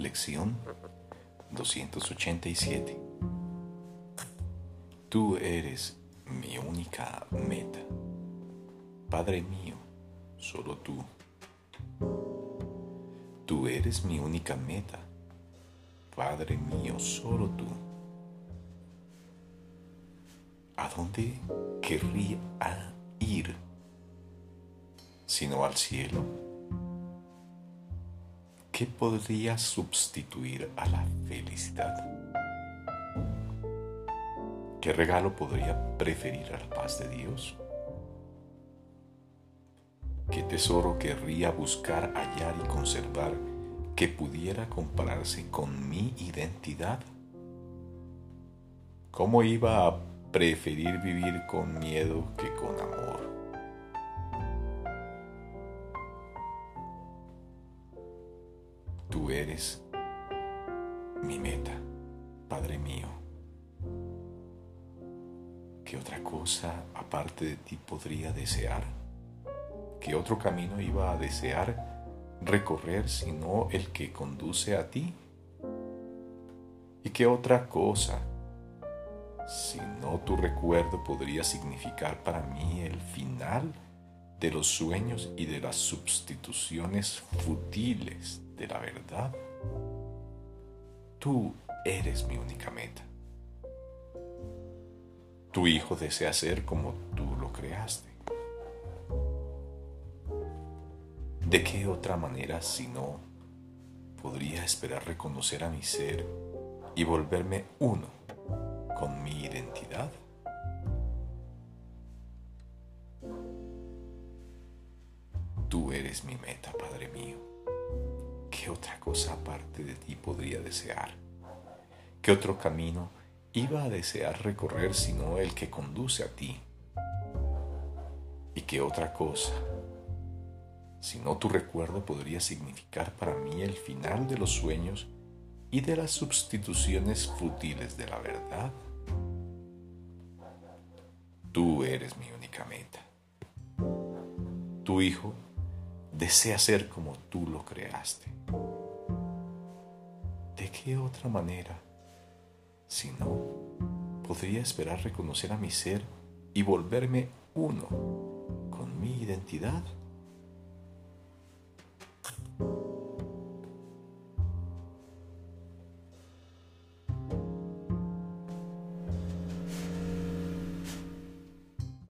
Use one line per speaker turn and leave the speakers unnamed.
Lección 287. Tú eres mi única meta. Padre mío, solo tú. Tú eres mi única meta. Padre mío, solo tú. ¿A dónde querría ir sino al cielo? ¿Qué podría sustituir a la felicidad? ¿Qué regalo podría preferir a la paz de Dios? ¿Qué tesoro querría buscar, hallar y conservar que pudiera compararse con mi identidad? ¿Cómo iba a preferir vivir con miedo que con amor? Tú eres mi meta, Padre mío. ¿Qué otra cosa aparte de ti podría desear? ¿Qué otro camino iba a desear recorrer sino el que conduce a ti? ¿Y qué otra cosa sino tu recuerdo podría significar para mí el final de los sueños y de las sustituciones futiles de la verdad. Tú eres mi única meta. Tu hijo desea ser como tú lo creaste. ¿De qué otra manera si no podría esperar reconocer a mi ser y volverme uno con mi identidad? Eres mi meta, Padre mío. ¿qué otra cosa aparte de ti podría desear? ¿Qué otro camino iba a desear recorrer sino el que conduce a ti? ¿Y qué otra cosa, si no tu recuerdo, podría significar para mí el final de los sueños y de las sustituciones fútiles de la verdad? Tú eres mi única meta. Tu Hijo desea ser como tú lo creaste. ¿De qué otra manera, si no, podría esperar reconocer a mi ser y volverme uno con mi identidad?